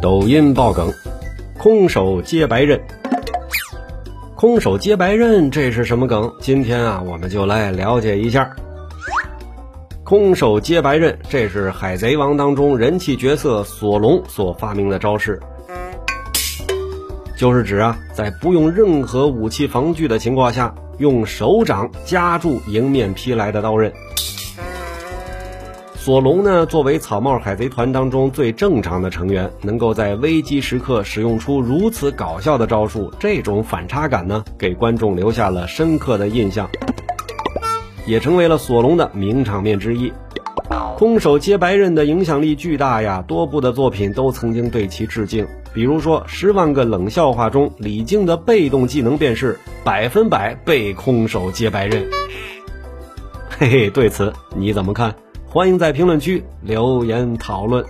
抖音爆梗，空手接白刃。空手接白刃，这是什么梗？今天啊，我们就来了解一下。空手接白刃，这是《海贼王》当中人气角色索隆所发明的招式，就是指啊，在不用任何武器防具的情况下，用手掌夹住迎面劈来的刀刃。索隆呢，作为草帽海贼团当中最正常的成员，能够在危机时刻使用出如此搞笑的招数，这种反差感呢，给观众留下了深刻的印象，也成为了索隆的名场面之一。空手接白刃的影响力巨大呀，多部的作品都曾经对其致敬。比如说《十万个冷笑话》中，李靖的被动技能便是百分百被空手接白刃。嘿嘿，对此你怎么看？欢迎在评论区留言讨论。